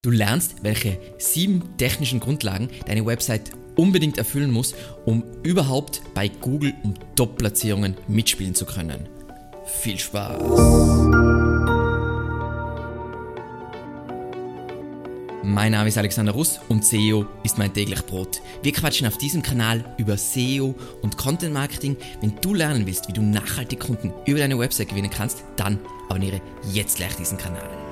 Du lernst, welche sieben technischen Grundlagen deine Website unbedingt erfüllen muss, um überhaupt bei Google um Top-Platzierungen mitspielen zu können. Viel Spaß! Mein Name ist Alexander Russ und SEO ist mein täglich Brot. Wir quatschen auf diesem Kanal über SEO und Content Marketing. Wenn du lernen willst, wie du nachhaltig Kunden über deine Website gewinnen kannst, dann abonniere jetzt gleich diesen Kanal.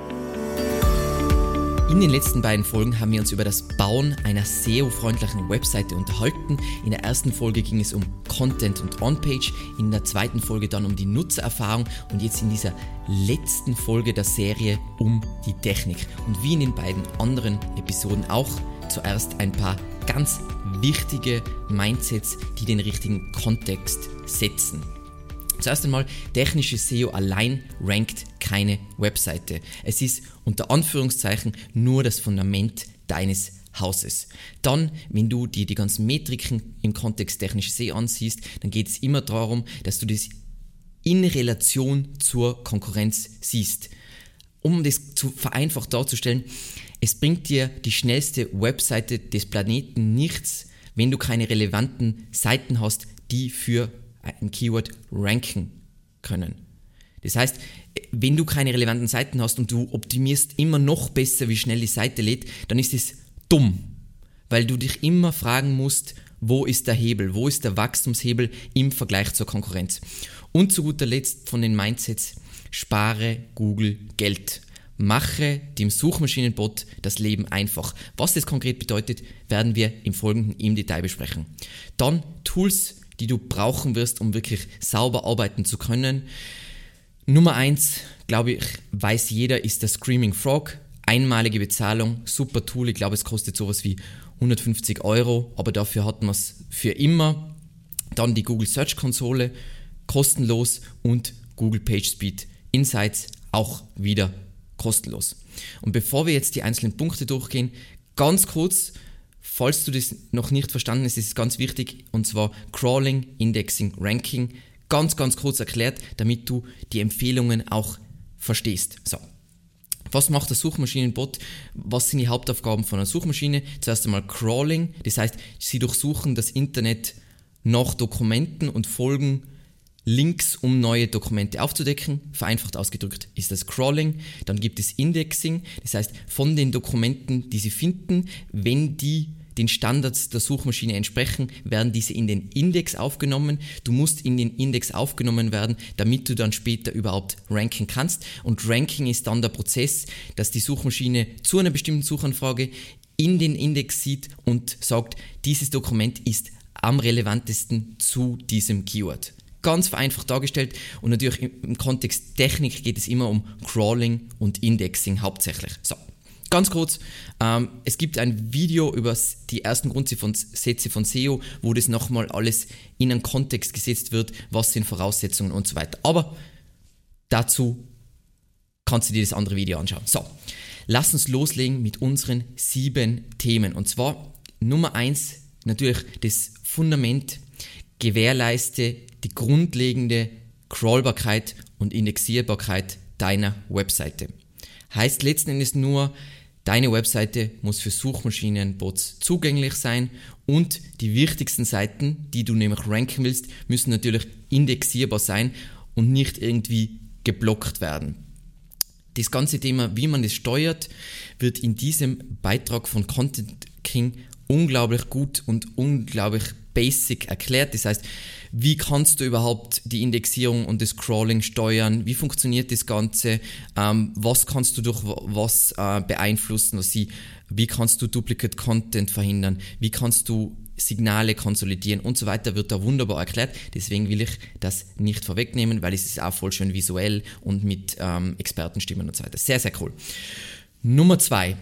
In den letzten beiden Folgen haben wir uns über das Bauen einer SEO-freundlichen Webseite unterhalten. In der ersten Folge ging es um Content und On-Page, in der zweiten Folge dann um die Nutzererfahrung und jetzt in dieser letzten Folge der Serie um die Technik. Und wie in den beiden anderen Episoden auch zuerst ein paar ganz wichtige Mindsets, die den richtigen Kontext setzen. Zuerst einmal, technische SEO allein rankt keine Webseite. Es ist unter Anführungszeichen nur das Fundament deines Hauses. Dann, wenn du dir die ganzen Metriken im Kontext technische SEO ansiehst, dann geht es immer darum, dass du das in Relation zur Konkurrenz siehst. Um das zu vereinfacht darzustellen, es bringt dir die schnellste Webseite des Planeten nichts, wenn du keine relevanten Seiten hast, die für ein Keyword ranken können. Das heißt, wenn du keine relevanten Seiten hast und du optimierst immer noch besser, wie schnell die Seite lädt, dann ist es dumm, weil du dich immer fragen musst, wo ist der Hebel, wo ist der Wachstumshebel im Vergleich zur Konkurrenz. Und zu guter Letzt von den Mindsets, spare Google Geld. Mache dem Suchmaschinenbot das Leben einfach. Was das konkret bedeutet, werden wir im Folgenden im Detail besprechen. Dann Tools, die du brauchen wirst, um wirklich sauber arbeiten zu können. Nummer eins, glaube ich, weiß jeder, ist der Screaming Frog. Einmalige Bezahlung, super Tool. Ich glaube, es kostet sowas wie 150 Euro, aber dafür hat man es für immer. Dann die Google Search Konsole, kostenlos und Google PageSpeed Insights auch wieder kostenlos. Und bevor wir jetzt die einzelnen Punkte durchgehen, ganz kurz Falls du das noch nicht verstanden hast, ist es ganz wichtig, und zwar Crawling, Indexing, Ranking. Ganz, ganz kurz erklärt, damit du die Empfehlungen auch verstehst. So. Was macht der Suchmaschinenbot? Was sind die Hauptaufgaben von einer Suchmaschine? Zuerst einmal Crawling, das heißt, sie durchsuchen das Internet nach Dokumenten und folgen Links, um neue Dokumente aufzudecken. Vereinfacht ausgedrückt ist das Crawling. Dann gibt es Indexing, das heißt von den Dokumenten, die Sie finden, wenn die den Standards der Suchmaschine entsprechen, werden diese in den Index aufgenommen. Du musst in den Index aufgenommen werden, damit du dann später überhaupt ranken kannst. Und Ranking ist dann der Prozess, dass die Suchmaschine zu einer bestimmten Suchanfrage in den Index sieht und sagt, dieses Dokument ist am relevantesten zu diesem Keyword ganz vereinfacht dargestellt und natürlich im Kontext Technik geht es immer um Crawling und Indexing hauptsächlich. So, ganz kurz, ähm, es gibt ein Video über die ersten Grundsätze von SEO, wo das nochmal alles in einen Kontext gesetzt wird, was sind Voraussetzungen und so weiter. Aber dazu kannst du dir das andere Video anschauen. So, lass uns loslegen mit unseren sieben Themen. Und zwar Nummer eins natürlich das Fundament gewährleiste die grundlegende Crawlbarkeit und Indexierbarkeit deiner Webseite. Heißt letzten Endes nur, deine Webseite muss für Suchmaschinenbots zugänglich sein und die wichtigsten Seiten, die du nämlich ranken willst, müssen natürlich indexierbar sein und nicht irgendwie geblockt werden. Das ganze Thema, wie man es steuert, wird in diesem Beitrag von Content King unglaublich gut und unglaublich basic erklärt. Das heißt, wie kannst du überhaupt die Indexierung und das Crawling steuern? Wie funktioniert das Ganze? Ähm, was kannst du durch was äh, beeinflussen? Sie, wie kannst du Duplicate Content verhindern? Wie kannst du Signale konsolidieren und so weiter wird da wunderbar erklärt. Deswegen will ich das nicht vorwegnehmen, weil es ist auch voll schön visuell und mit ähm, Expertenstimmen und so weiter. Sehr, sehr cool. Nummer zwei.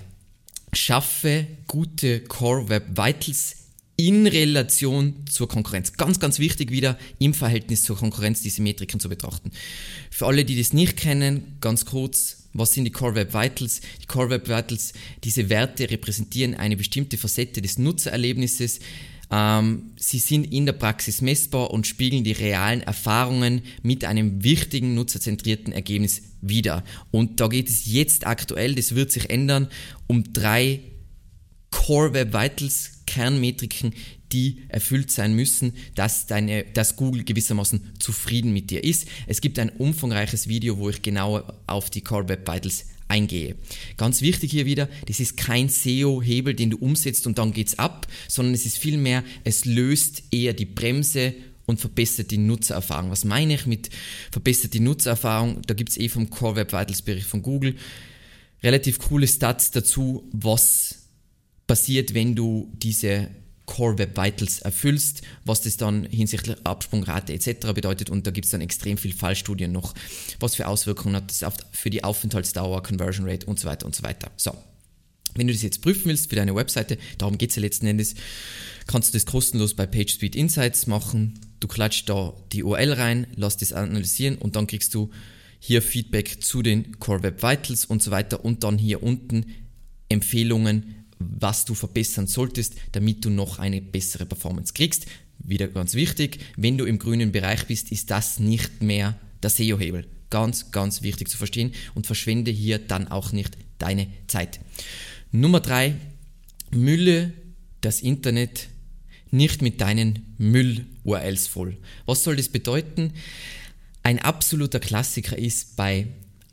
Schaffe gute Core Web Vitals in Relation zur Konkurrenz. Ganz, ganz wichtig wieder im Verhältnis zur Konkurrenz diese Metriken zu betrachten. Für alle, die das nicht kennen, ganz kurz, was sind die Core Web Vitals? Die Core Web Vitals, diese Werte repräsentieren eine bestimmte Facette des Nutzererlebnisses, Ähm, sie sind in der Praxis messbar und spiegeln die realen Erfahrungen mit einem wichtigen nutzerzentrierten Ergebnis wider. Und da geht es jetzt aktuell, das wird sich ändern, um drei Core Web Vitals Kernmetriken, die erfüllt sein müssen, dass, deine, dass Google gewissermaßen zufrieden mit dir ist. Es gibt ein umfangreiches Video, wo ich genauer auf die Core Web Vitals eingehe. Ganz wichtig hier wieder, das ist kein SEO-Hebel, den du umsetzt und dann geht's ab, sondern es ist vielmehr, es löst eher die Bremse und verbessert die Nutzererfahrung. Was meine ich mit verbessert die Nutzererfahrung? Da gibt's eh vom Core Web Vitals Bericht von Google relativ coole Stats dazu, was passiert, wenn du diese Core Web Vitals erfüllst, was das dann hinsichtlich Absprungrate etc. bedeutet und da gibt es dann extrem viel Fallstudien noch, was für Auswirkungen hat das für die Aufenthaltsdauer, Conversion Rate und so weiter und so weiter. So, wenn du das jetzt prüfen willst für deine Webseite, darum geht es ja letzten Endes, kannst du das kostenlos bei PageSpeed Insights machen. Du klatscht da die URL rein, lass das analysieren und dann kriegst du hier Feedback zu den Core Web Vitals und so weiter und dann hier unten Empfehlungen, was du verbessern solltest, damit du noch eine bessere Performance kriegst. Wieder ganz wichtig, wenn du im grünen Bereich bist, ist das nicht mehr der SEO-Hebel. Ganz, ganz wichtig zu verstehen und verschwende hier dann auch nicht deine Zeit. Nummer drei, Mülle das Internet nicht mit deinen Müll-URLs voll. Was soll das bedeuten? Ein absoluter Klassiker ist bei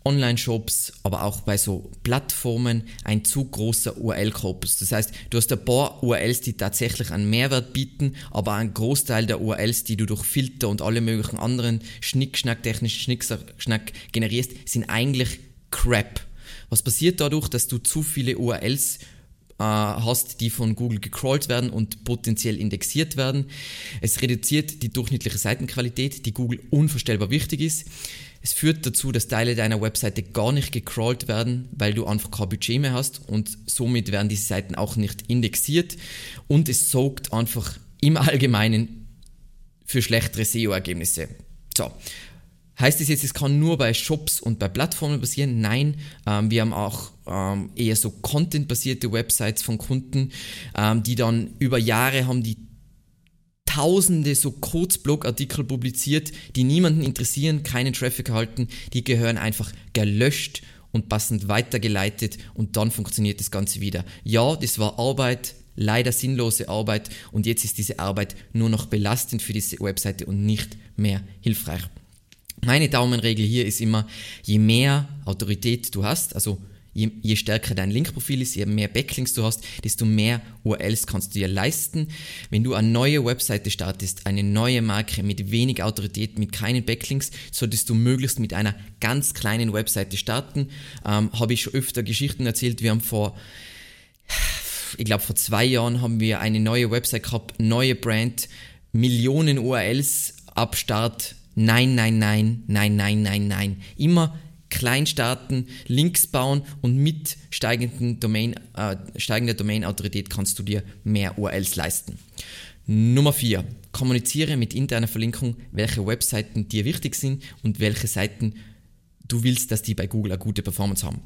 Online-Shops, aber auch bei so Plattformen ein zu großer URL-Korpus. Das heißt, du hast ein paar URLs, die tatsächlich einen Mehrwert bieten, aber ein Großteil der URLs, die du durch Filter und alle möglichen anderen Schnickschnack, technischen Schnickschnack generierst, sind eigentlich Crap. Was passiert dadurch, dass du zu viele URLs äh, hast, die von Google gecrawlt werden und potenziell indexiert werden? Es reduziert die durchschnittliche Seitenqualität, die Google unvorstellbar wichtig ist. Es führt dazu, dass Teile deiner Webseite gar nicht gecrawlt werden, weil du einfach kein Budget mehr hast und somit werden diese Seiten auch nicht indexiert und es sorgt einfach im Allgemeinen für schlechtere SEO-Ergebnisse. So. Heißt das jetzt, es kann nur bei Shops und bei Plattformen passieren? Nein, ähm, wir haben auch ähm, eher so Content-basierte Websites von Kunden, ähm, die dann über Jahre haben die tausende so Kurzblogartikel publiziert, die niemanden interessieren, keinen Traffic erhalten, die gehören einfach gelöscht und passend weitergeleitet und dann funktioniert das Ganze wieder. Ja, das war Arbeit, leider sinnlose Arbeit und jetzt ist diese Arbeit nur noch belastend für diese Webseite und nicht mehr hilfreich. Meine Daumenregel hier ist immer, je mehr Autorität du hast, also Je, je, stärker dein Linkprofil ist, je mehr Backlinks du hast, desto mehr URLs kannst du dir leisten. Wenn du eine neue Webseite startest, eine neue Marke mit wenig Autorität, mit keinen Backlinks, solltest du möglichst mit einer ganz kleinen Webseite starten. Ähm, Habe ich schon öfter Geschichten erzählt. Wir haben vor, ich glaube vor zwei Jahren haben wir eine neue Website gehabt, neue Brand, Millionen URLs ab Start. Nein, nein, nein, nein, nein, nein, nein. Immer klein starten, Links bauen und mit steigenden Domain, äh, steigender Domain-Autorität kannst du dir mehr URLs leisten. Nummer 4. Kommuniziere mit interner Verlinkung, welche Webseiten dir wichtig sind und welche Seiten du willst, dass die bei Google eine gute Performance haben.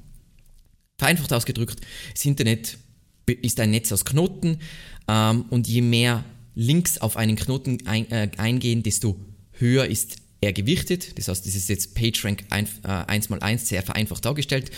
Vereinfacht ausgedrückt, das Internet ist ein Netz aus Knoten ähm, und je mehr Links auf einen Knoten ein, äh, eingehen, desto höher ist eher gewichtet. Das heißt, das ist jetzt PageRank 1x1 äh, sehr vereinfacht dargestellt.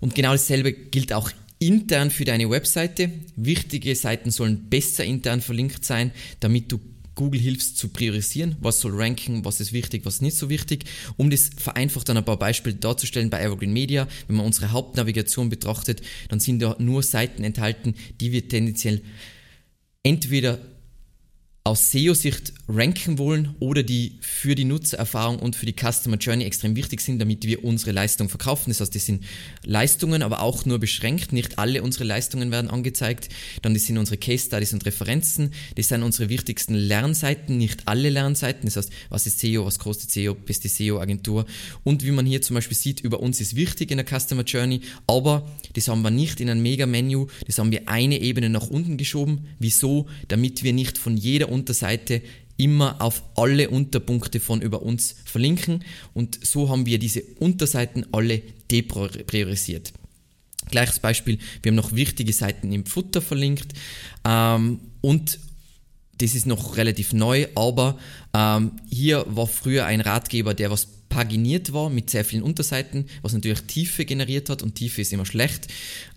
Und genau dasselbe gilt auch intern für deine Webseite. Wichtige Seiten sollen besser intern verlinkt sein, damit du Google hilfst zu priorisieren, was soll ranken, was ist wichtig, was nicht so wichtig. Um das vereinfacht dann ein paar Beispiele darzustellen bei Evergreen Media, wenn man unsere Hauptnavigation betrachtet, dann sind da nur Seiten enthalten, die wir tendenziell entweder aus SEO-Sicht ranken wollen oder die für die Nutzererfahrung und für die Customer Journey extrem wichtig sind, damit wir unsere Leistung verkaufen. Das heißt, das sind Leistungen, aber auch nur beschränkt. Nicht alle unsere Leistungen werden angezeigt. Dann das sind unsere Case Studies und Referenzen. Das sind unsere wichtigsten Lernseiten, nicht alle Lernseiten. Das heißt, was ist SEO, was kostet SEO, beste SEO-Agentur. Und wie man hier zum Beispiel sieht, über uns ist wichtig in der Customer Journey, aber das haben wir nicht in einem Mega-Menü. Das haben wir eine Ebene nach unten geschoben. Wieso? Damit wir nicht von jeder Unterseite immer auf alle Unterpunkte von über uns verlinken und so haben wir diese Unterseiten alle depriorisiert. Gleiches Beispiel, wir haben noch wichtige Seiten im Futter verlinkt ähm, und das ist noch relativ neu, aber ähm, hier war früher ein Ratgeber, der was paginiert war mit sehr vielen Unterseiten, was natürlich Tiefe generiert hat und Tiefe ist immer schlecht.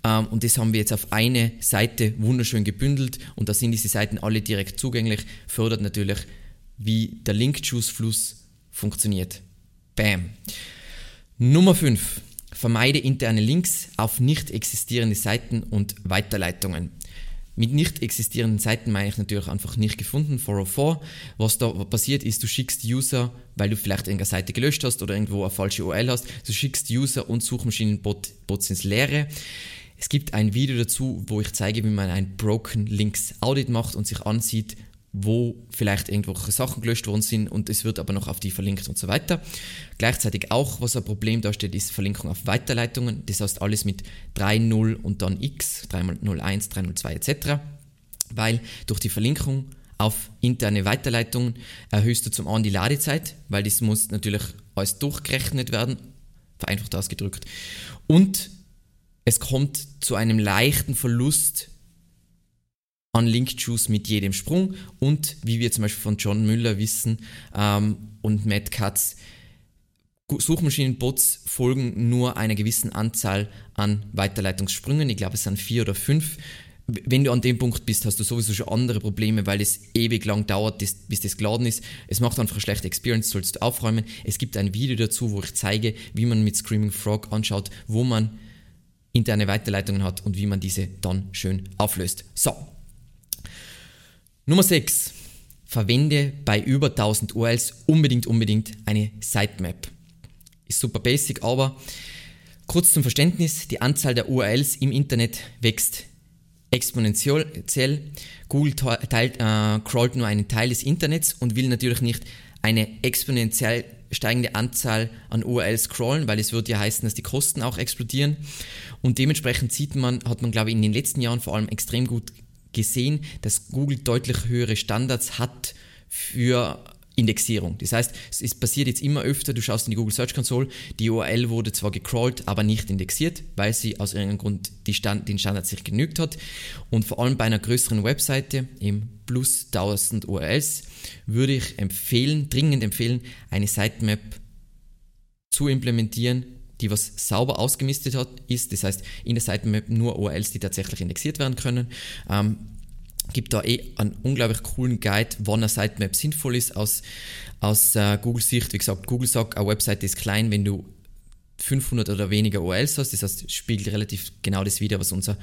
Ähm, und das haben wir jetzt auf eine Seite wunderschön gebündelt und da sind diese Seiten alle direkt zugänglich, fördert natürlich, wie der Link-Juice-Fluss funktioniert. Bam. Nummer 5. Vermeide interne Links auf nicht existierende Seiten und Weiterleitungen. Mit nicht existierenden Seiten meine ich natürlich einfach nicht gefunden, 404. Was da passiert ist, du schickst User, weil du vielleicht irgendeine Seite gelöscht hast oder irgendwo eine falsche URL hast, du schickst User und Suchmaschinenbots ins Leere. Es gibt ein Video dazu, wo ich zeige, wie man ein Broken Links Audit macht und sich ansieht, wo vielleicht irgendwelche Sachen gelöscht worden sind und es wird aber noch auf die verlinkt und so weiter. Gleichzeitig auch, was ein Problem darstellt, ist Verlinkung auf Weiterleitungen. Das heißt alles mit 3.0 und dann x, 3.01, 3.02 etc. Weil durch die Verlinkung auf interne Weiterleitungen erhöhst du zum einen die Ladezeit, weil das muss natürlich alles durchgerechnet werden, vereinfacht ausgedrückt. Und es kommt zu einem leichten Verlust an Link-Juice mit jedem Sprung und wie wir zum Beispiel von John Müller wissen ähm, und Matt Katz, Suchmaschinenbots folgen nur einer gewissen Anzahl an Weiterleitungssprüngen. Ich glaube, es sind vier oder fünf. Wenn du an dem Punkt bist, hast du sowieso schon andere Probleme, weil es ewig lang dauert, bis das geladen ist. Es macht einfach eine schlechte Experience, sollst du aufräumen. Es gibt ein Video dazu, wo ich zeige, wie man mit Screaming Frog anschaut, wo man interne Weiterleitungen hat und wie man diese dann schön auflöst. So, Nummer 6. Verwende bei über 1000 URLs unbedingt, unbedingt eine Sitemap. Ist super basic, aber kurz zum Verständnis, die Anzahl der URLs im Internet wächst exponentiell. Google teilt, äh, crawlt nur einen Teil des Internets und will natürlich nicht eine exponentiell steigende Anzahl an URLs crawlen, weil es wird ja heißen, dass die Kosten auch explodieren. Und dementsprechend sieht man, hat man glaube ich in den letzten Jahren vor allem extrem gut gesehen, dass Google deutlich höhere Standards hat für Indexierung. Das heißt, es passiert jetzt immer öfter, du schaust in die Google Search Console, die URL wurde zwar gecrawlt, aber nicht indexiert, weil sie aus irgendeinem Grund Stand, den Standard sich genügt hat. Und vor allem bei einer größeren Webseite, im plus 1000 URLs, würde ich empfehlen, dringend empfehlen, eine Sitemap zu implementieren, die was sauber ausgemistet hat, ist. Das heißt, in der Sitemap nur URLs, die tatsächlich indexiert werden können. Ähm, gibt da eh einen unglaublich coolen Guide, wann eine Sitemap sinnvoll ist aus, aus äh, Google-Sicht. Wie gesagt, Google sagt, eine Webseite ist klein, wenn du 500 oder weniger URLs hast. Das heißt, spiegelt relativ genau das wieder, was unser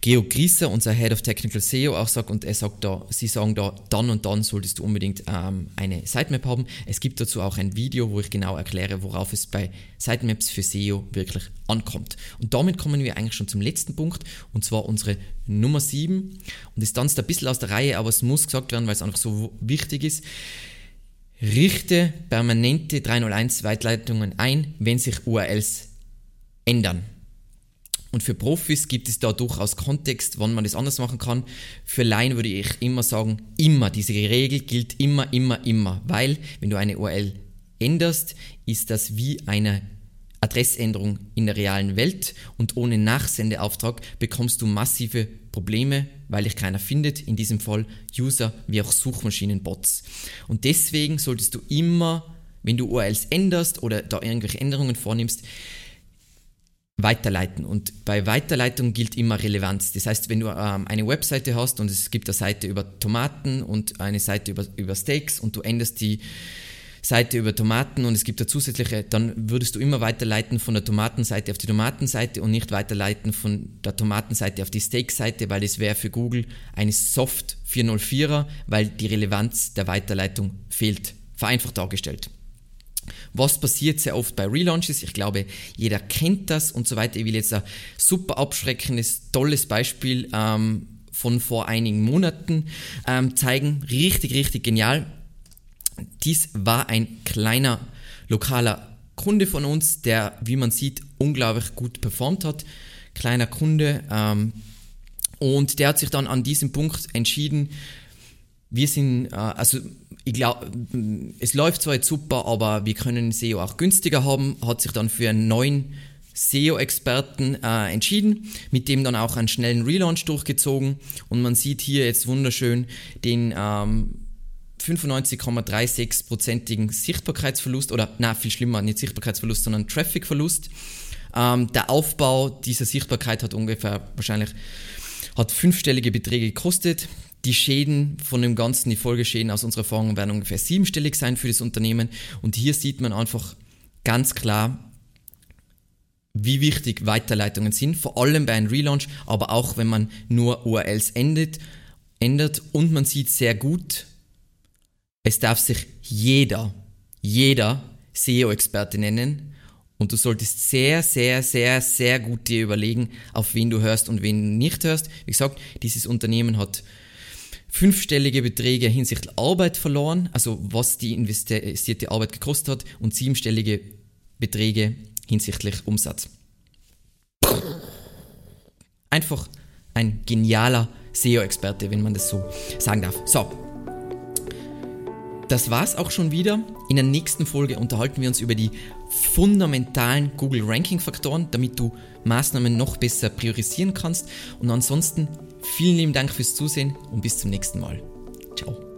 Geo Grieser, unser Head of Technical SEO auch sagt. Und er sagt da, sie sagen da, dann und dann solltest du unbedingt ähm, eine Sitemap haben. Es gibt dazu auch ein Video, wo ich genau erkläre, worauf es bei Sitemaps für SEO wirklich ankommt. Und damit kommen wir eigentlich schon zum letzten Punkt, und zwar unsere Nummer 7. Und das tanzt ein bisschen aus der Reihe, aber es muss gesagt werden, weil es einfach so wichtig ist. Richte permanente 301 Weitleitungen ein, wenn sich URLs ändern. Und für Profis gibt es da durchaus Kontext, wann man das anders machen kann. Für Laien würde ich immer sagen, immer, diese Regel gilt immer, immer, immer. Weil, wenn du eine URL änderst, ist das wie eine Adressänderung in der realen Welt und ohne Nachsendeauftrag bekommst du massive Probleme, weil dich keiner findet, in diesem Fall User wie auch Suchmaschinenbots. Und deswegen solltest du immer, wenn du URLs änderst oder da irgendwelche Änderungen vornimmst, weiterleiten. Und bei Weiterleitung gilt immer Relevanz. Das heißt, wenn du ähm, eine Webseite hast und es gibt eine Seite über Tomaten und eine Seite über, über Steaks und du änderst die Seite über Tomaten und es gibt da zusätzliche, dann würdest du immer weiterleiten von der Tomatenseite auf die Tomatenseite und nicht weiterleiten von der Tomatenseite auf die Steak-Seite, weil es wäre für Google eine Soft 404er, weil die Relevanz der Weiterleitung fehlt. Vereinfacht dargestellt. Was passiert sehr oft bei Relaunches? Ich glaube, jeder kennt das und so weiter. Ich will jetzt ein super abschreckendes, tolles Beispiel ähm, von vor einigen Monaten ähm, zeigen. Richtig, richtig genial. Dies war ein kleiner lokaler Kunde von uns, der, wie man sieht, unglaublich gut performt hat. Kleiner Kunde. Ähm, und der hat sich dann an diesem Punkt entschieden, wir sind, äh, also ich glaube, es läuft zwar jetzt super, aber wir können SEO auch günstiger haben, hat sich dann für einen neuen SEO-Experten äh, entschieden, mit dem dann auch einen schnellen Relaunch durchgezogen und man sieht hier jetzt wunderschön den ähm, 95,36%igen Sichtbarkeitsverlust oder na viel schlimmer, nicht Sichtbarkeitsverlust, sondern Trafficverlust. Ähm, der Aufbau dieser Sichtbarkeit hat ungefähr wahrscheinlich hat fünfstellige Beträge gekostet. Die Schäden von dem Ganzen, die Folgeschäden aus unserer Erfahrung werden ungefähr siebenstellig sein für das Unternehmen. Und hier sieht man einfach ganz klar, wie wichtig Weiterleitungen sind, vor allem bei einem Relaunch, aber auch wenn man nur URLs endet, ändert und man sieht sehr gut, es darf sich jeder, jeder SEO-Experte nennen und du solltest sehr, sehr, sehr, sehr gut dir überlegen, auf wen du hörst und wen du nicht hörst. Wie gesagt, dieses Unternehmen hat fünfstellige Beträge hinsichtlich Arbeit verloren, also was die investierte Arbeit gekostet hat, und siebenstellige Beträge hinsichtlich Umsatz. Einfach ein genialer SEO-Experte, wenn man das so sagen darf. So, das war's auch schon wieder. In der nächsten Folge unterhalten wir uns über die fundamentalen Google Ranking Faktoren, damit du Maßnahmen noch besser priorisieren kannst. Und ansonsten vielen lieben Dank fürs Zusehen und bis zum nächsten Mal. Ciao.